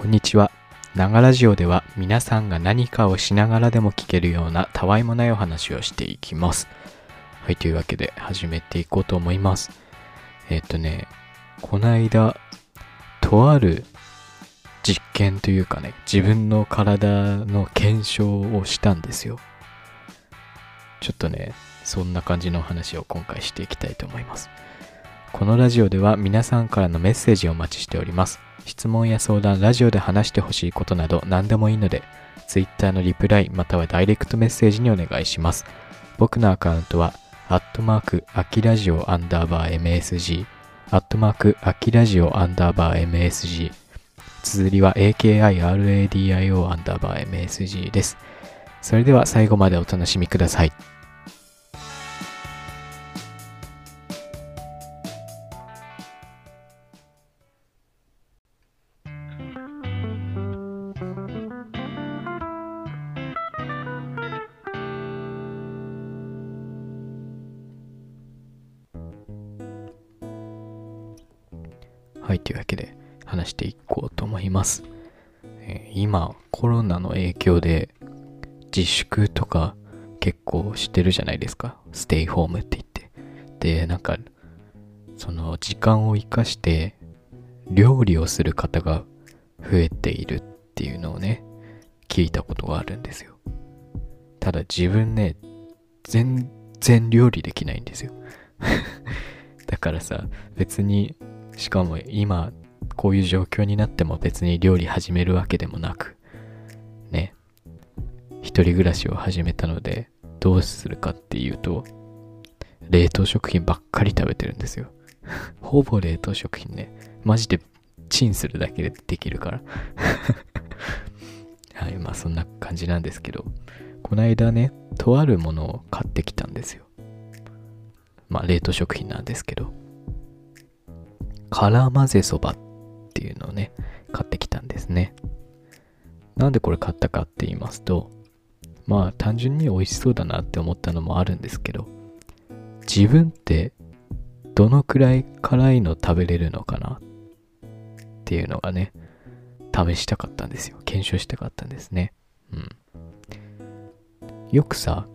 こんにちは。ながラジオでは皆さんが何かをしながらでも聞けるようなたわいもないお話をしていきます。はい、というわけで始めていこうと思います。えっ、とね、こないだ、とある実験というかね、自分の体の検証をしたんですよ。ちょっとね、そんな感じの話を今回していきたいと思います。このラジオでは皆さんからのメッセージをお待ちしております。質問や相談、ラジオで話してほしいことなど何でもいいので、Twitter のリプライまたはダイレクトメッセージにお願いします。僕のアカウントは、アットマーク、アキラジオアンダーバー MSG、アットマーク、アキラジオアンダーバー MSG、綴りは AKIRADIO アンダーバー MSG です。それでは最後までお楽しみください。はい、というわけで話していこうと思います。えー今、コロナの影響で自粛とか結構してるじゃないですか。ステイホームって言って。で、なんか、その時間を生かして料理をする方が増えているっていうのをね、聞いたことがあるんですよ。ただ自分ね、全然料理できないんですよ。だからさ、別にしかも今こういう状況になっても別に料理始めるわけでもなくね。一人暮らしを始めたのでどうするかっていうと冷凍食品ばっかり食べてるんですよ。ほぼ冷凍食品ね。マジでチンするだけでできるから。はいまあそんな感じなんですけど。この間ねとあるものを買ってきたんですよ。まあ冷凍食品なんですけど。辛混ぜそばっていうのをね、買ってきたんですね。なんでこれ買ったかって言いますと、まあ単純に美味しそうだなって思ったのもあるんですけど、自分ってどのくらい辛いの食べれるのかなっていうのがね、試したかったんですよ。検証したかったんですね。うん。よくさ、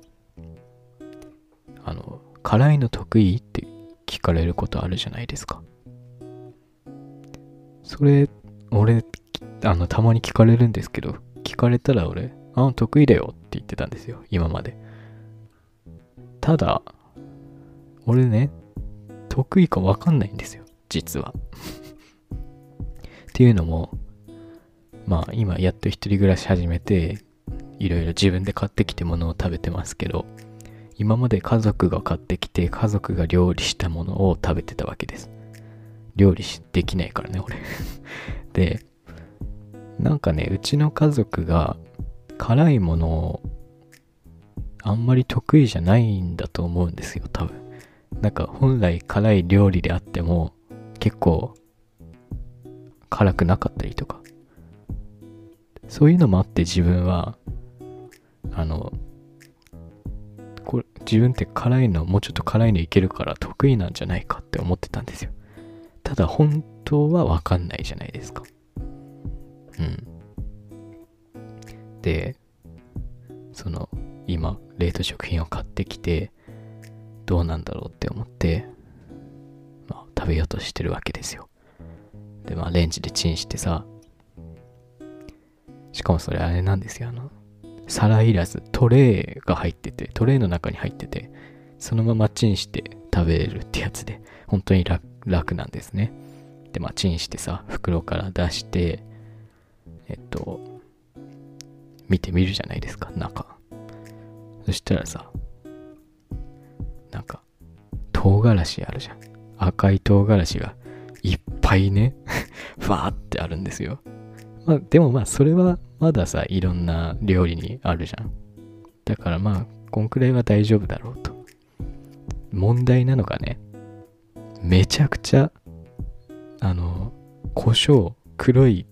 あの、辛いの得意って聞かれることあるじゃないですか。それ、俺、あの、たまに聞かれるんですけど、聞かれたら俺、あ、得意だよって言ってたんですよ、今まで。ただ、俺ね、得意かわかんないんですよ、実は。っていうのも、まあ、今やっと一人暮らし始めて、いろいろ自分で買ってきてものを食べてますけど、今まで家族が買ってきて、家族が料理したものを食べてたわけです。料理できないからね、俺。で、なんかね、うちの家族が辛いものをあんまり得意じゃないんだと思うんですよ、多分。なんか本来辛い料理であっても結構辛くなかったりとか。そういうのもあって自分は、あの、これ自分って辛いのもうちょっと辛いのいけるから得意なんじゃないかって思ってたんですよ。ただ本当はわかんないじゃないですか。うん。で、その、今、冷凍食品を買ってきて、どうなんだろうって思って、まあ、食べようとしてるわけですよ。で、まあ、レンジでチンしてさ、しかもそれあれなんですよ、あの、皿いらず、トレーが入ってて、トレーの中に入ってて、そのままチンして食べれるってやつで、本当に楽楽なんですね。で、まあ、チンしてさ、袋から出して、えっと、見てみるじゃないですか、中。そしたらさ、なんか、唐辛子あるじゃん。赤い唐辛子がいっぱいね、バーってあるんですよ。まあ、でもまあ、それはまださ、いろんな料理にあるじゃん。だからまあ、こんくらいは大丈夫だろうと。問題なのがね、めちゃくちゃ、あの、胡椒、黒い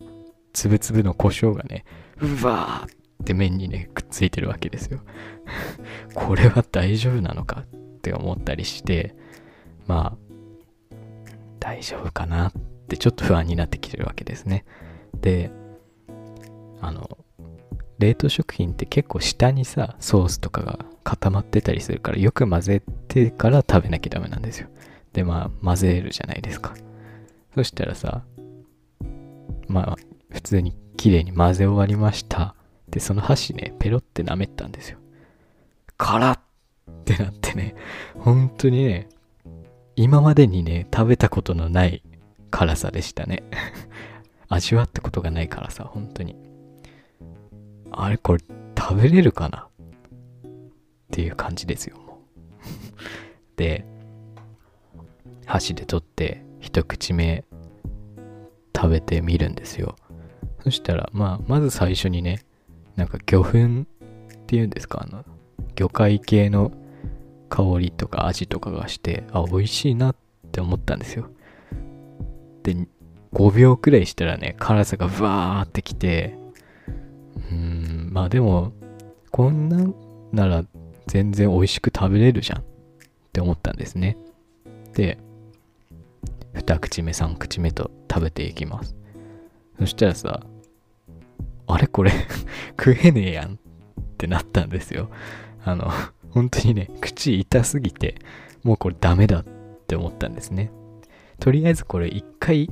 つぶつぶの胡椒がね、うわーって麺にね、くっついてるわけですよ。これは大丈夫なのかって思ったりして、まあ、大丈夫かなってちょっと不安になってきてるわけですね。で、あの冷凍食品って結構下にさソースとかが固まってたりするからよく混ぜてから食べなきゃダメなんですよでまあ混ぜるじゃないですか。そしたらさまあ普通に綺麗に混ぜ終わりました。でその箸ねペロって舐めたんですよ。辛っってなってね。本当にね今までにね食べたことのない辛さでしたね。味わったことがない辛さ本当に。あれこれ食べれるかな？っていう感じですよもう。で箸で取って一口目食べてみるんですよ。そしたらまあまず最初にねなんか魚粉っていうんですかあの魚介系の香りとか味とかがしてあ美味しいなって思ったんですよ。で5秒くらいしたらね辛さがブワーってきてうんまあでもこんなんなら全然美味しく食べれるじゃんって思ったんですね。で2口目3口目と食べていきます。そしたらさあれこれ 食えねえやんってなったんですよ。あの本当にね口痛すぎてもうこれダメだって思ったんですね。とりあえずこれ一回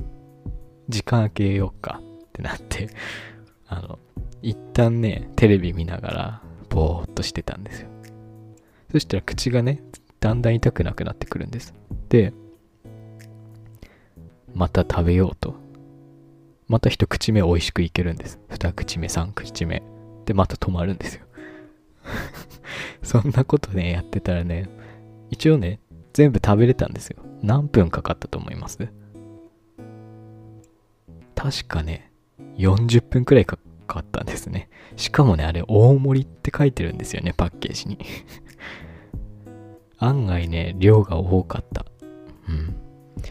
時間空けようかってなってあの一旦ねテレビ見ながらぼーっとしてたんですよ。そしたら口がねだんだん痛くなくなってくるんです。でまた食べようと。また一口目美味しくいけるんです。二口目三口目。でまた止まるんですよ。そんなことねやってたらね一応ね全部食べれたんですよ。何分かかったと思います？確かね40分くらいかかったんですね。しかもねあれ大盛りって書いてるんですよねパッケージに。案外ね量が多かった。うん。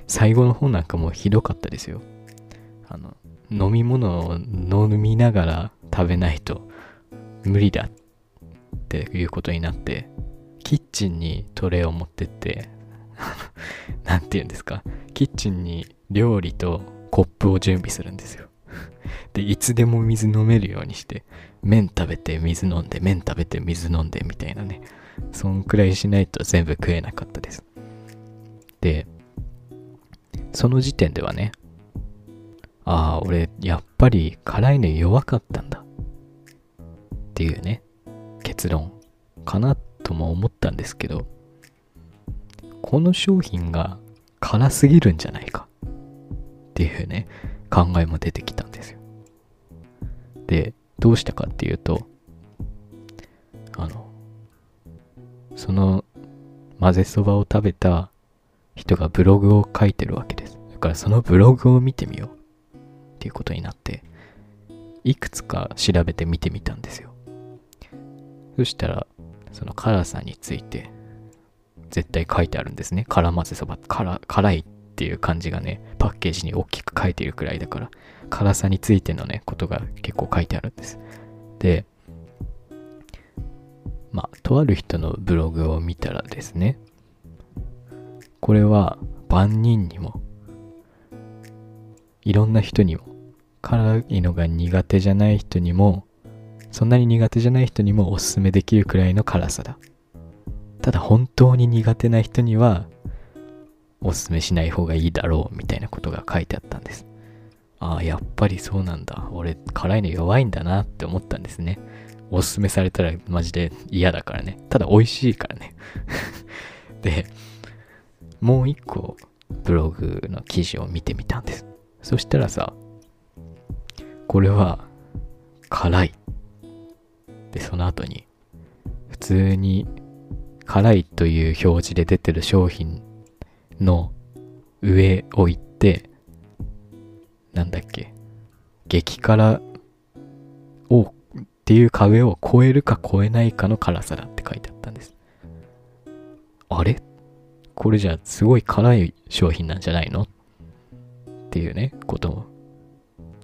最後の方なんかもうひどかったですよ。あの飲み物を飲みながら食べないと無理だっていうことになってキッチンにトレーを持ってって 何て言うんですか？キッチンに料理とコップを準備するんですよ。でいつでも水飲めるようにして麺食べて水飲んで麺食べて水飲んでみたいなね。そんくらいしないと全部食えなかったです。でその時点ではねああ俺やっぱり辛いの弱かったんだ。っていうね結論かなとも思ったんですけどこの商品が辛すぎるんじゃないか。っていうね考えも出てきたんですよ。でどうしたかっていうとあのその混ぜそばを食べた人がブログを書いてるわけです。だからそのブログを見てみよう。っていうことになっていくつか調べてみてみたんですよ。そしたらその辛さについて絶対書いてあるんですね。辛混ぜそば辛辛いっていう感じがねパッケージに大きく書いているくらいだから辛さについてのねことが結構書いてあるんです。でまあとある人のブログを見たらですねこれは万人にもいろんな人にも辛いのが苦手じゃない人にもそんなに苦手じゃない人にもおすすめできるくらいの辛さだ。ただ本当に苦手な人にはおすすめしない方がいいだろうみたいなことが書いてあったんです。ああやっぱりそうなんだ。俺辛いの弱いんだなって思ったんですね。おすすめされたらマジで嫌だからね。ただ美味しいからね。でもう一個ブログの記事を見てみたんです。そしたらさこれは辛い。でその後に普通に辛いという表示で出てる商品の上を行ってなんだっけ激辛をっていう壁を超えるか超えないかの辛さだって書いてあったんです。あれ？これじゃすごい辛い商品なんじゃないの？っていうねことも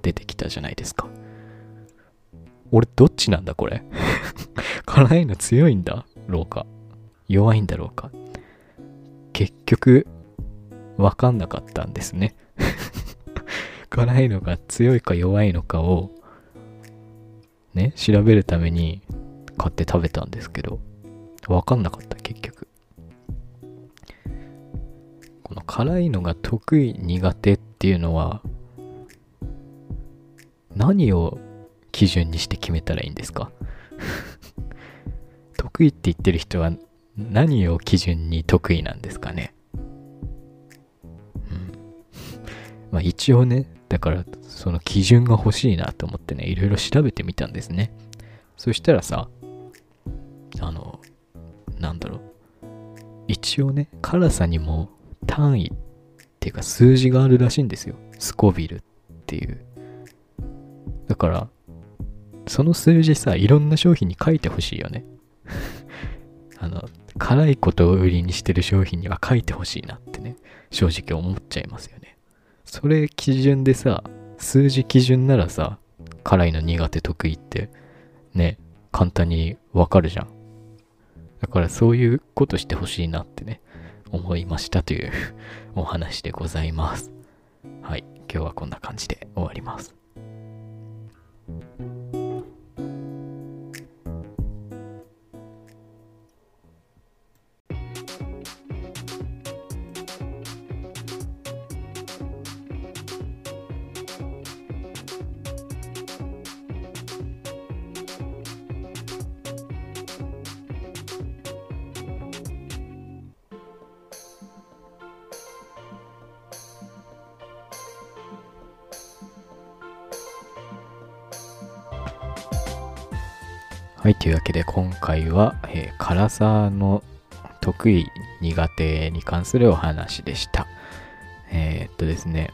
出てきたじゃないですか。俺どっちなんだこれ？辛いの強いんだろうか？弱いんだろうか？結局わかんなかったんですね。辛いのが強いか弱いのかをね、調べるために買って食べたんですけど、わかんなかった、結局。辛いのが得意、苦手っていうのは、何を基準にして決めたらいいんですか？得意って言ってる人は何を基準に得意なんですかね？うん。まあ一応ね、だからその基準が欲しいなと思ってね、いろいろ調べてみたんですね。そしたらさ、あの、なんだろう。一応ね、辛さにも単位っていうか数字があるらしいんですよ。スコビルっていう。だから、その数字さ、いろんな商品に書いてほしいよね。あの、辛いことを売りにしてる商品には書いてほしいなってね、正直思っちゃいますよね。それ基準でさ、数字基準ならさ、辛いの苦手得意って、ね、簡単にわかるじゃん。だからそういうことしてほしいなってね、思いましたというお話でございます。はい、今日はこんな感じで終わります。はい、というわけで今回は、えー、辛さの得意苦手に関するお話でした。えー、っとですね、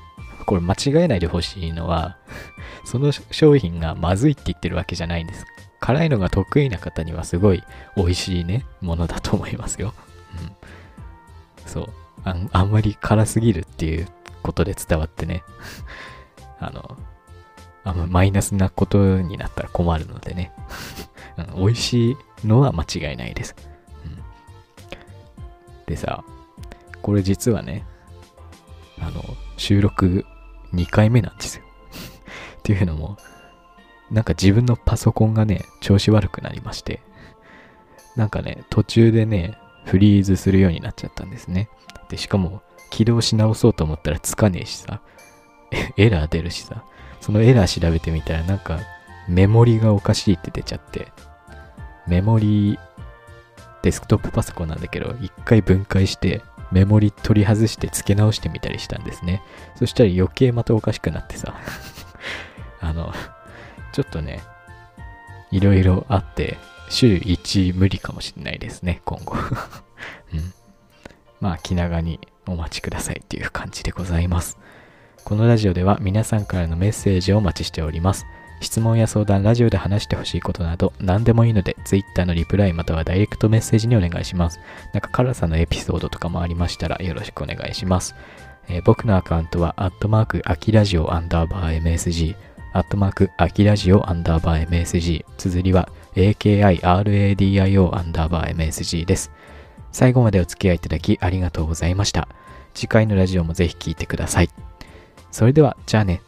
これ間違えないでほしいのは その商品がまずいって言ってるわけじゃないんです。辛いのが得意な方にはすごい美味しいね、ものだと思いますよ。うん。そう。ああんまり辛すぎるっていうことで伝わってね あの、あんまマイナスなことになったら困るのでねうん、美味しいのは間違いないです。うん、でさ、これ実はね、あの、収録2回目なんですよ。っていうのも、なんか自分のパソコンがね、調子悪くなりまして、なんかね、途中でね、フリーズするようになっちゃったんですね。で、しかも、起動し直そうと思ったらつかねえしさ、エラー出るしさ、そのエラー調べてみたらなんかメモリがおかしいって出ちゃって、メモリデスクトップパソコンなんだけど、一回分解して、メモリ取り外して付け直してみたりしたんですね。そしたら余計またおかしくなってさ あの、ちょっとね、いろいろあって、週1無理かもしれないですね、今後 うん。まあ、気長にお待ちくださいっていう感じでございます。このラジオでは皆さんからのメッセージをお待ちしております。質問や相談、ラジオで話してほしいことなど何でもいいので Twitter のリプライまたはダイレクトメッセージにお願いします。なんか辛さのエピソードとかもありましたらよろしくお願いします。えー、僕のアカウントは、アットマーク、アキラジオアンダーバー MSG、アットマーク、アキラジオアンダーバー MSG、綴りは、AKIRADIO アンダーバー MSG です。最後までお付き合いいただきありがとうございました。次回のラジオもぜひ聴いてください。それでは、じゃあね。